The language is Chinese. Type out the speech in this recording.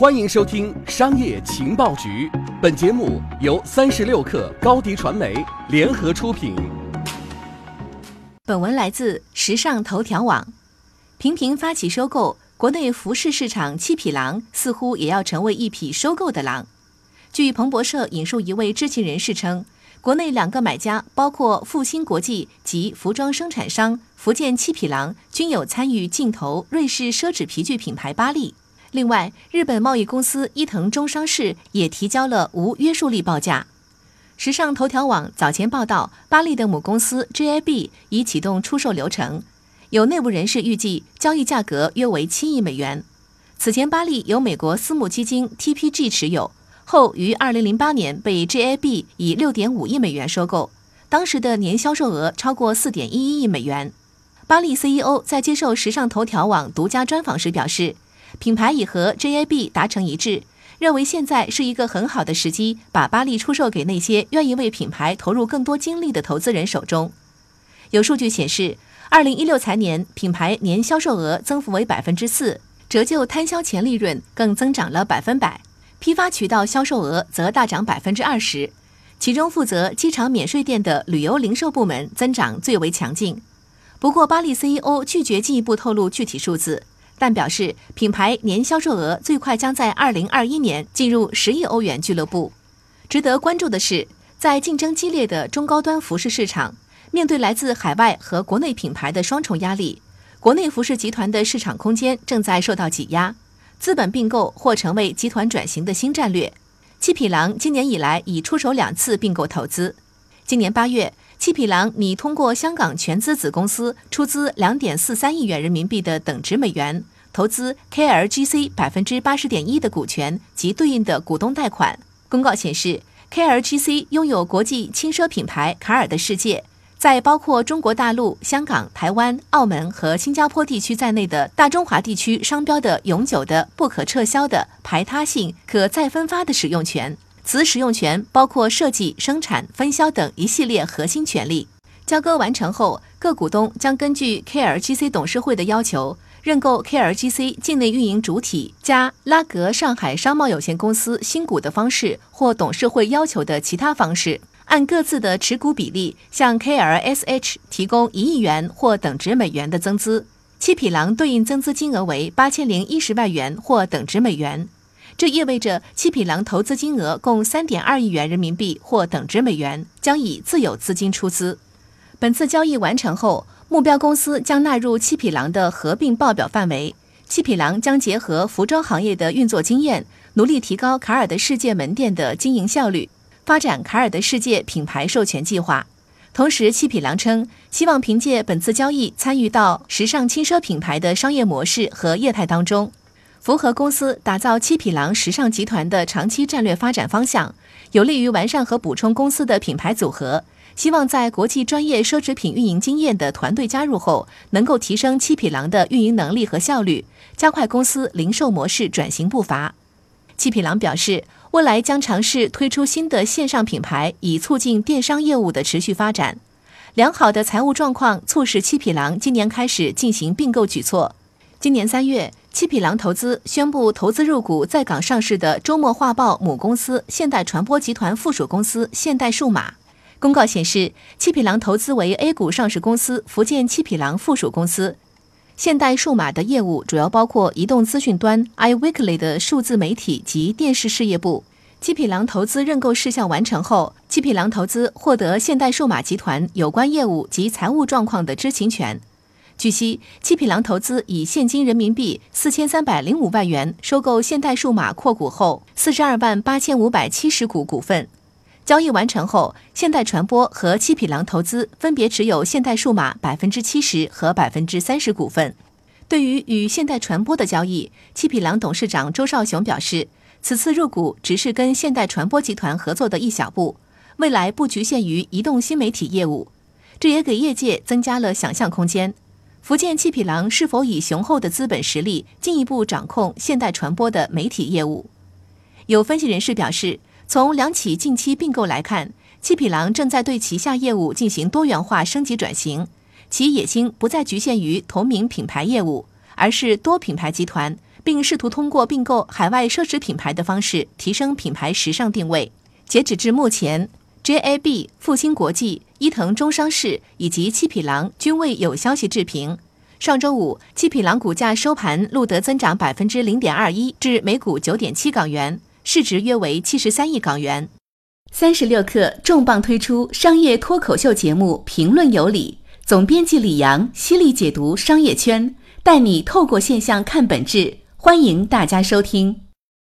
欢迎收听《商业情报局》，本节目由三十六克高低传媒联合出品。本文来自时尚头条网。频频发起收购，国内服饰市场七匹狼似乎也要成为一匹收购的狼。据彭博社引述一位知情人士称，国内两个买家，包括复兴国际及服装生产商福建七匹狼，均有参与竞投瑞士奢侈皮具品牌巴利。另外，日本贸易公司伊藤忠商事也提交了无约束力报价。时尚头条网早前报道，巴利的母公司 JAB 已启动出售流程，有内部人士预计交易价格约为七亿美元。此前，巴利由美国私募基金 TPG 持有，后于二零零八年被 JAB 以六点五亿美元收购，当时的年销售额超过四点一一亿美元。巴利 CEO 在接受时尚头条网独家专访时表示。品牌已和 JAB 达成一致，认为现在是一个很好的时机，把巴利出售给那些愿意为品牌投入更多精力的投资人手中。有数据显示，二零一六财年品牌年销售额增幅为百分之四，折旧摊销前利润更增长了百分百，批发渠道销售额则大涨百分之二十，其中负责机场免税店的旅游零售部门增长最为强劲。不过，巴利 CEO 拒绝进一步透露具体数字。但表示，品牌年销售额最快将在二零二一年进入十亿欧元俱乐部。值得关注的是，在竞争激烈的中高端服饰市场，面对来自海外和国内品牌的双重压力，国内服饰集团的市场空间正在受到挤压。资本并购或成为集团转型的新战略。七匹狼今年以来已出手两次并购投资。今年八月。七匹狼拟通过香港全资子公司出资两点四三亿元人民币的等值美元投资 KLGC 百分之八十点一的股权及对应的股东贷款。公告显示，KLGC 拥有国际轻奢品牌卡尔的世界，在包括中国大陆、香港、台湾、澳门和新加坡地区在内的大中华地区商标的永久的、不可撤销的、排他性、可再分发的使用权。此使用权包括设计、生产、分销等一系列核心权利。交割完成后，各股东将根据 KLGC 董事会的要求，认购 KLGC 境内运营主体加拉格上海商贸有限公司新股的方式，或董事会要求的其他方式，按各自的持股比例向 KLSH 提供一亿元或等值美元的增资。七匹狼对应增资金额为八千零一十万元或等值美元。这意味着七匹狼投资金额共三点二亿元人民币或等值美元，将以自有资金出资。本次交易完成后，目标公司将纳入七匹狼的合并报表范围。七匹狼将结合服装行业的运作经验，努力提高卡尔的世界门店的经营效率，发展卡尔的世界品牌授权计划。同时，七匹狼称希望凭借本次交易参与到时尚轻奢品牌的商业模式和业态当中。符合公司打造七匹狼时尚集团的长期战略发展方向，有利于完善和补充公司的品牌组合。希望在国际专业奢侈品运营经验的团队加入后，能够提升七匹狼的运营能力和效率，加快公司零售模式转型步伐。七匹狼表示，未来将尝试推出新的线上品牌，以促进电商业务的持续发展。良好的财务状况促使七匹狼今年开始进行并购举措。今年三月。七匹狼投资宣布投资入股在港上市的周末画报母公司现代传播集团附属公司现代数码。公告显示，七匹狼投资为 A 股上市公司福建七匹狼附属公司。现代数码的业务主要包括移动资讯端 iWeekly 的数字媒体及电视事业部。七匹狼投资认购事项完成后，七匹狼投资获得现代数码集团有关业务及财务状况的知情权。据悉，七匹狼投资以现金人民币四千三百零五万元收购现代数码扩股后四十二万八千五百七十股股份。交易完成后，现代传播和七匹狼投资分别持有现代数码百分之七十和百分之三十股份。对于与现代传播的交易，七匹狼董事长周少雄表示，此次入股只是跟现代传播集团合作的一小步，未来不局限于移动新媒体业务，这也给业界增加了想象空间。福建七匹狼是否以雄厚的资本实力进一步掌控现代传播的媒体业务？有分析人士表示，从两起近期并购来看，七匹狼正在对旗下业务进行多元化升级转型，其野心不再局限于同名品牌业务，而是多品牌集团，并试图通过并购海外奢侈品牌的方式提升品牌时尚定位。截止至目前，JAB、复星国际、伊藤忠商事以及七匹狼均未有消息置评。上周五，七匹狼股价收盘录得增长百分之零点二一，至每股九点七港元，市值约为七十三亿港元。三十六氪重磅推出商业脱口秀节目《评论有理》，总编辑李阳犀利解读商业圈，带你透过现象看本质。欢迎大家收听。